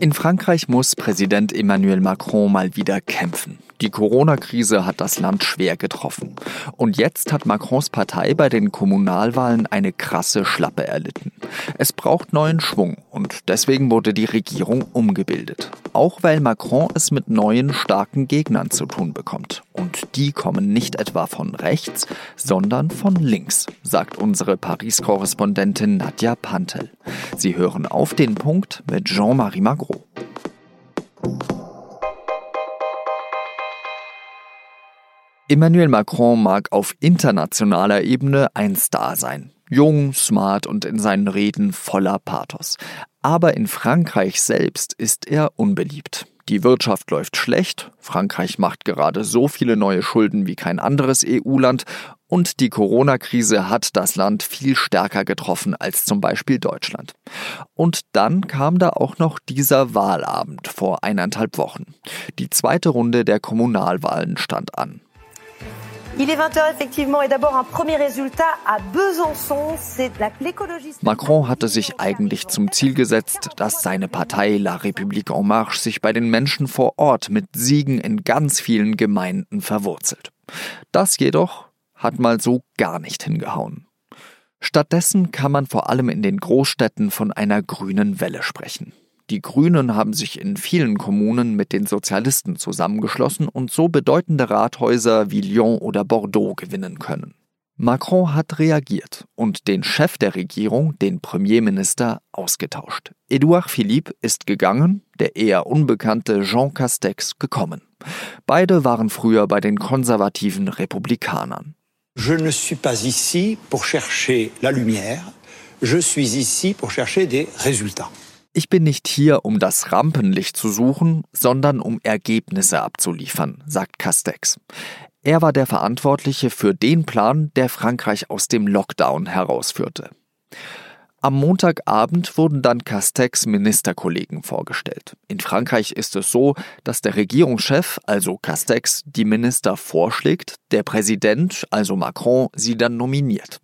In Frankreich muss Präsident Emmanuel Macron mal wieder kämpfen. Die Corona-Krise hat das Land schwer getroffen. Und jetzt hat Macrons Partei bei den Kommunalwahlen eine krasse Schlappe erlitten. Es braucht neuen Schwung und deswegen wurde die Regierung umgebildet. Auch weil Macron es mit neuen starken Gegnern zu tun bekommt. Und die kommen nicht etwa von rechts, sondern von links, sagt unsere Paris-Korrespondentin Nadja Pantel. Sie hören auf den Punkt mit Jean-Marie Magro. Emmanuel Macron mag auf internationaler Ebene ein Star sein. Jung, smart und in seinen Reden voller Pathos. Aber in Frankreich selbst ist er unbeliebt. Die Wirtschaft läuft schlecht, Frankreich macht gerade so viele neue Schulden wie kein anderes EU-Land und die Corona-Krise hat das Land viel stärker getroffen als zum Beispiel Deutschland. Und dann kam da auch noch dieser Wahlabend vor eineinhalb Wochen. Die zweite Runde der Kommunalwahlen stand an. Il est 20h effectivement et d'abord un premier résultat à Besançon, c'est l'écologie. Macron hatte sich eigentlich zum Ziel gesetzt, dass seine Partei La République en Marche sich bei den Menschen vor Ort mit Siegen in ganz vielen Gemeinden verwurzelt. Das jedoch hat mal so gar nicht hingehauen. Stattdessen kann man vor allem in den Großstädten von einer grünen Welle sprechen. Die Grünen haben sich in vielen Kommunen mit den Sozialisten zusammengeschlossen und so bedeutende Rathäuser wie Lyon oder Bordeaux gewinnen können. Macron hat reagiert und den Chef der Regierung, den Premierminister, ausgetauscht. Edouard Philippe ist gegangen, der eher unbekannte Jean Castex gekommen. Beide waren früher bei den konservativen Republikanern. Je ne suis pas ici pour chercher la lumière, je suis ici pour chercher des résultats. Ich bin nicht hier, um das Rampenlicht zu suchen, sondern um Ergebnisse abzuliefern, sagt Castex. Er war der Verantwortliche für den Plan, der Frankreich aus dem Lockdown herausführte. Am Montagabend wurden dann Castex Ministerkollegen vorgestellt. In Frankreich ist es so, dass der Regierungschef, also Castex, die Minister vorschlägt, der Präsident, also Macron, sie dann nominiert.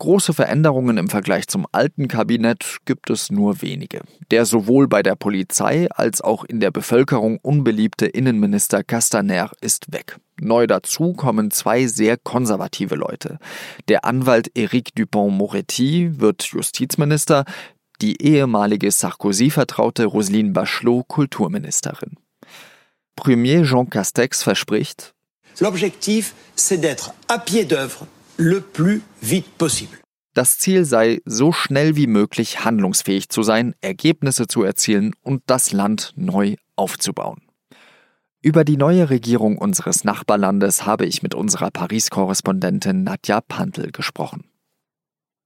Große Veränderungen im Vergleich zum alten Kabinett gibt es nur wenige. Der sowohl bei der Polizei als auch in der Bevölkerung unbeliebte Innenminister Castaner ist weg. Neu dazu kommen zwei sehr konservative Leute. Der Anwalt Éric Dupont-Moretti wird Justizminister, die ehemalige Sarkozy-Vertraute Roselyne Bachelot Kulturministerin. Premier Jean Castex verspricht, L'objectif, c'est d'être à pied d'œuvre le plus vite possible. Das Ziel sei, so schnell wie möglich handlungsfähig zu sein, Ergebnisse zu erzielen und das Land neu aufzubauen. Über die neue Regierung unseres Nachbarlandes habe ich mit unserer Paris-Korrespondentin Nadja Pantel gesprochen.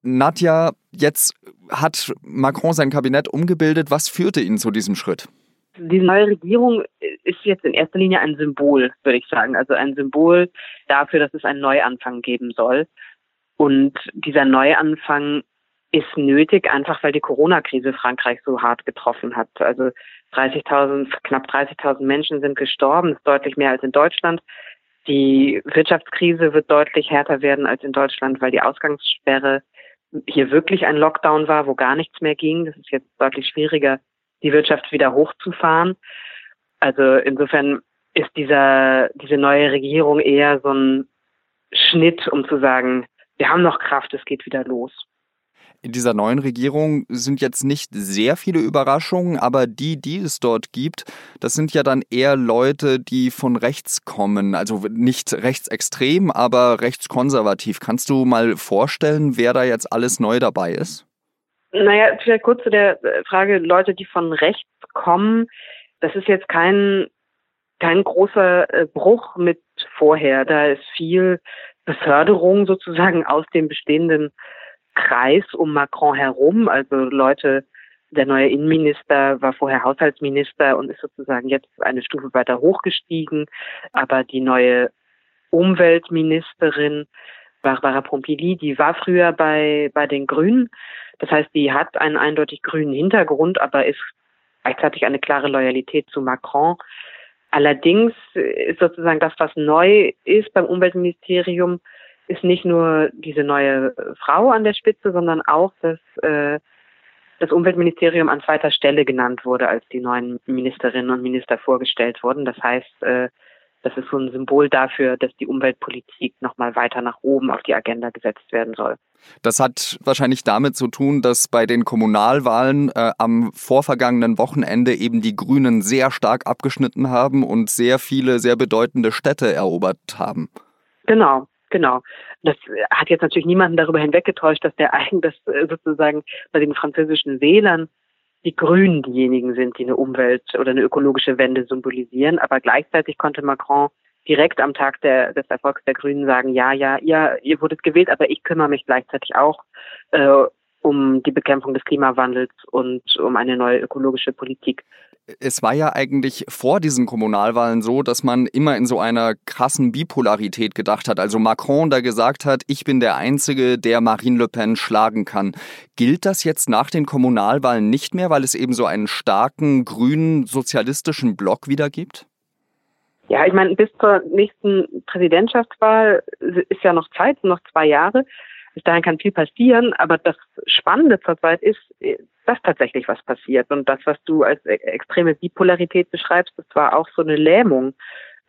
Nadja, jetzt hat Macron sein Kabinett umgebildet. Was führte ihn zu diesem Schritt? Die neue Regierung ist jetzt in erster Linie ein Symbol, würde ich sagen. Also ein Symbol dafür, dass es einen Neuanfang geben soll. Und dieser Neuanfang ist nötig, einfach weil die Corona-Krise Frankreich so hart getroffen hat. Also 30.000, knapp 30.000 Menschen sind gestorben, das ist deutlich mehr als in Deutschland. Die Wirtschaftskrise wird deutlich härter werden als in Deutschland, weil die Ausgangssperre hier wirklich ein Lockdown war, wo gar nichts mehr ging. Das ist jetzt deutlich schwieriger, die Wirtschaft wieder hochzufahren. Also insofern ist dieser, diese neue Regierung eher so ein Schnitt, um zu sagen, wir haben noch Kraft, es geht wieder los in dieser neuen Regierung sind jetzt nicht sehr viele Überraschungen, aber die, die es dort gibt, das sind ja dann eher Leute, die von rechts kommen. Also nicht rechtsextrem, aber rechtskonservativ. Kannst du mal vorstellen, wer da jetzt alles neu dabei ist? Naja, vielleicht kurz zu der Frage, Leute, die von rechts kommen. Das ist jetzt kein, kein großer äh, Bruch mit vorher. Da ist viel Beförderung sozusagen aus dem bestehenden Kreis um Macron herum. Also Leute, der neue Innenminister war vorher Haushaltsminister und ist sozusagen jetzt eine Stufe weiter hochgestiegen. Aber die neue Umweltministerin Barbara Pompili, die war früher bei, bei den Grünen. Das heißt, die hat einen eindeutig grünen Hintergrund, aber ist gleichzeitig eine klare Loyalität zu Macron. Allerdings ist sozusagen das, was neu ist beim Umweltministerium, ist nicht nur diese neue Frau an der Spitze, sondern auch, dass äh, das Umweltministerium an zweiter Stelle genannt wurde, als die neuen Ministerinnen und Minister vorgestellt wurden. Das heißt, äh, das ist so ein Symbol dafür, dass die Umweltpolitik nochmal weiter nach oben auf die Agenda gesetzt werden soll. Das hat wahrscheinlich damit zu tun, dass bei den Kommunalwahlen äh, am vorvergangenen Wochenende eben die Grünen sehr stark abgeschnitten haben und sehr viele, sehr bedeutende Städte erobert haben. Genau, genau. Das hat jetzt natürlich niemanden darüber hinweggetäuscht, dass der eigentlich sozusagen bei den französischen Wählern die Grünen diejenigen sind, die eine Umwelt- oder eine ökologische Wende symbolisieren. Aber gleichzeitig konnte Macron direkt am Tag der, des Erfolgs der Grünen sagen, ja, ja, ihr, ihr wurdet gewählt, aber ich kümmere mich gleichzeitig auch äh, um die Bekämpfung des Klimawandels und um eine neue ökologische Politik. Es war ja eigentlich vor diesen Kommunalwahlen so, dass man immer in so einer krassen Bipolarität gedacht hat. Also Macron da gesagt hat, ich bin der Einzige, der Marine Le Pen schlagen kann. Gilt das jetzt nach den Kommunalwahlen nicht mehr, weil es eben so einen starken grünen sozialistischen Block wieder gibt? Ja, ich meine, bis zur nächsten Präsidentschaftswahl ist ja noch Zeit, noch zwei Jahre. Bis dahin kann viel passieren, aber das Spannende zurzeit ist, dass tatsächlich was passiert. Und das, was du als e-, extreme Bipolarität beschreibst, das war auch so eine Lähmung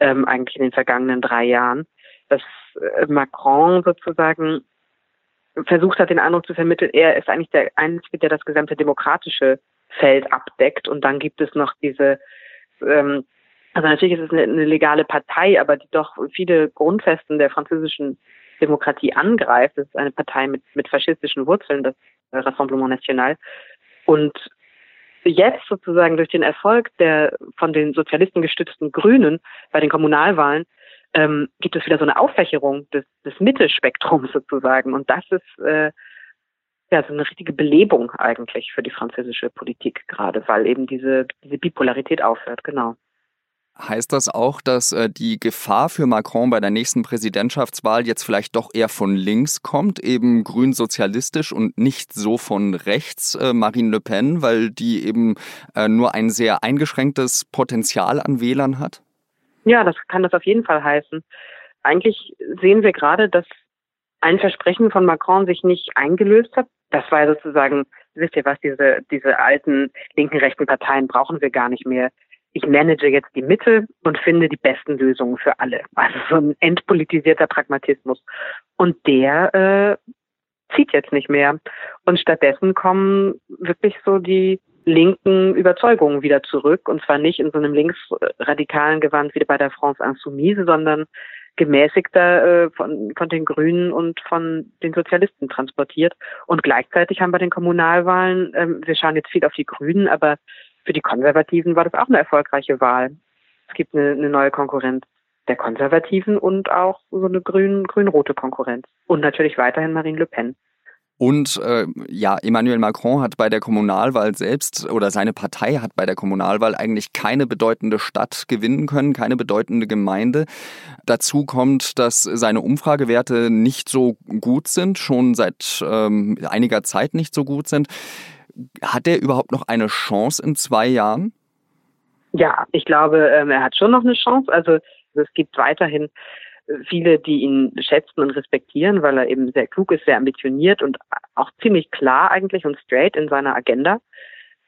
ähm, eigentlich in den vergangenen drei Jahren, dass äh, Macron sozusagen versucht hat, den Eindruck zu vermitteln, er ist eigentlich der Einzige, der das gesamte demokratische Feld abdeckt. Und dann gibt es noch diese ähm, also natürlich ist es eine, eine legale Partei, aber die doch viele Grundfesten der französischen Demokratie angreift. Es ist eine Partei mit, mit faschistischen Wurzeln, das Rassemblement National. Und jetzt sozusagen durch den Erfolg der von den Sozialisten gestützten Grünen bei den Kommunalwahlen ähm, gibt es wieder so eine Auffächerung des, des Mittelspektrums sozusagen. Und das ist äh, ja so eine richtige Belebung eigentlich für die französische Politik gerade, weil eben diese, diese Bipolarität aufhört, genau. Heißt das auch, dass äh, die Gefahr für Macron bei der nächsten Präsidentschaftswahl jetzt vielleicht doch eher von links kommt, eben grün-sozialistisch und nicht so von rechts äh, Marine Le Pen, weil die eben äh, nur ein sehr eingeschränktes Potenzial an Wählern hat? Ja, das kann das auf jeden Fall heißen. Eigentlich sehen wir gerade, dass ein Versprechen von Macron sich nicht eingelöst hat. Das war sozusagen, wisst ihr was, diese, diese alten linken, rechten Parteien brauchen wir gar nicht mehr ich manage jetzt die Mitte und finde die besten Lösungen für alle. Also so ein entpolitisierter Pragmatismus. Und der äh, zieht jetzt nicht mehr. Und stattdessen kommen wirklich so die linken Überzeugungen wieder zurück. Und zwar nicht in so einem linksradikalen Gewand wie bei der France Insoumise, sondern gemäßigter äh, von, von den Grünen und von den Sozialisten transportiert. Und gleichzeitig haben wir den Kommunalwahlen, äh, wir schauen jetzt viel auf die Grünen, aber für die Konservativen war das auch eine erfolgreiche Wahl. Es gibt eine, eine neue Konkurrenz der Konservativen und auch so eine grün, grün-rote Konkurrenz. Und natürlich weiterhin Marine Le Pen. Und äh, ja, Emmanuel Macron hat bei der Kommunalwahl selbst oder seine Partei hat bei der Kommunalwahl eigentlich keine bedeutende Stadt gewinnen können, keine bedeutende Gemeinde. Dazu kommt, dass seine Umfragewerte nicht so gut sind, schon seit ähm, einiger Zeit nicht so gut sind. Hat er überhaupt noch eine Chance in zwei Jahren? Ja, ich glaube, ähm, er hat schon noch eine Chance. Also es gibt weiterhin viele, die ihn schätzen und respektieren, weil er eben sehr klug ist, sehr ambitioniert und auch ziemlich klar eigentlich und straight in seiner Agenda.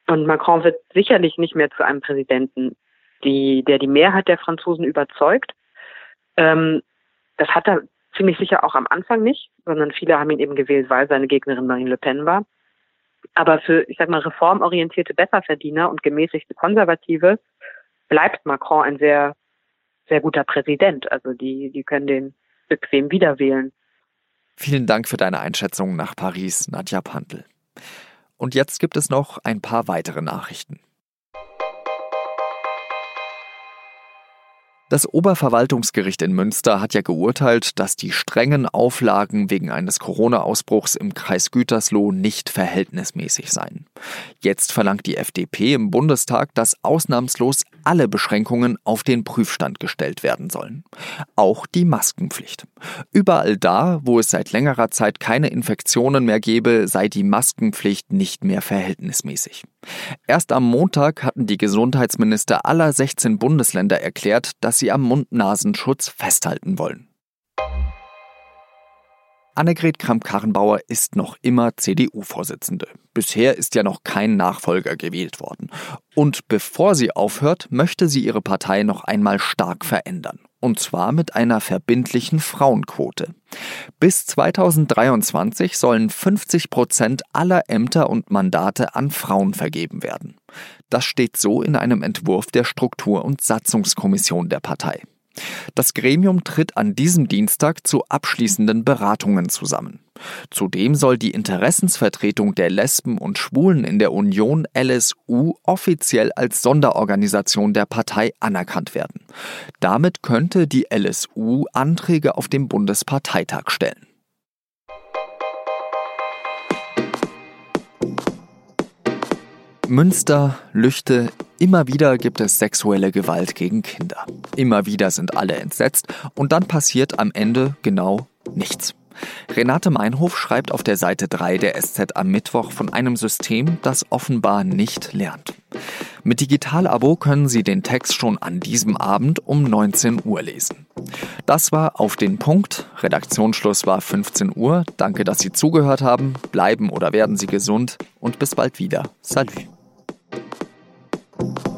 Und Macron wird sicherlich nicht mehr zu einem Präsidenten, die, der die Mehrheit der Franzosen überzeugt. Ähm, das hat er ziemlich sicher auch am Anfang nicht, sondern viele haben ihn eben gewählt, weil seine Gegnerin Marine Le Pen war. Aber für, ich sag mal, reformorientierte Besserverdiener und gemäßigte Konservative bleibt Macron ein sehr, sehr guter Präsident. Also die, die können den bequem wiederwählen. Vielen Dank für deine Einschätzung nach Paris, Nadja Pantel. Und jetzt gibt es noch ein paar weitere Nachrichten. Das Oberverwaltungsgericht in Münster hat ja geurteilt, dass die strengen Auflagen wegen eines Corona-Ausbruchs im Kreis Gütersloh nicht verhältnismäßig seien. Jetzt verlangt die FDP im Bundestag, dass ausnahmslos alle Beschränkungen auf den Prüfstand gestellt werden sollen. Auch die Maskenpflicht. Überall da, wo es seit längerer Zeit keine Infektionen mehr gebe, sei die Maskenpflicht nicht mehr verhältnismäßig. Erst am Montag hatten die Gesundheitsminister aller 16 Bundesländer erklärt, dass sie am Mund-Nasenschutz festhalten wollen. Annegret Kramp-Karrenbauer ist noch immer CDU-Vorsitzende. Bisher ist ja noch kein Nachfolger gewählt worden. Und bevor sie aufhört, möchte sie ihre Partei noch einmal stark verändern. Und zwar mit einer verbindlichen Frauenquote. Bis 2023 sollen 50 Prozent aller Ämter und Mandate an Frauen vergeben werden. Das steht so in einem Entwurf der Struktur- und Satzungskommission der Partei. Das Gremium tritt an diesem Dienstag zu abschließenden Beratungen zusammen. Zudem soll die Interessensvertretung der Lesben und Schwulen in der Union LSU offiziell als Sonderorganisation der Partei anerkannt werden. Damit könnte die LSU Anträge auf dem Bundesparteitag stellen. Münster, Lüchte, immer wieder gibt es sexuelle Gewalt gegen Kinder. Immer wieder sind alle entsetzt und dann passiert am Ende genau nichts. Renate Meinhof schreibt auf der Seite 3 der SZ am Mittwoch von einem System, das offenbar nicht lernt. Mit Digital-Abo können Sie den Text schon an diesem Abend um 19 Uhr lesen. Das war auf den Punkt. Redaktionsschluss war 15 Uhr. Danke, dass Sie zugehört haben. Bleiben oder werden Sie gesund und bis bald wieder. Salut. Thank you.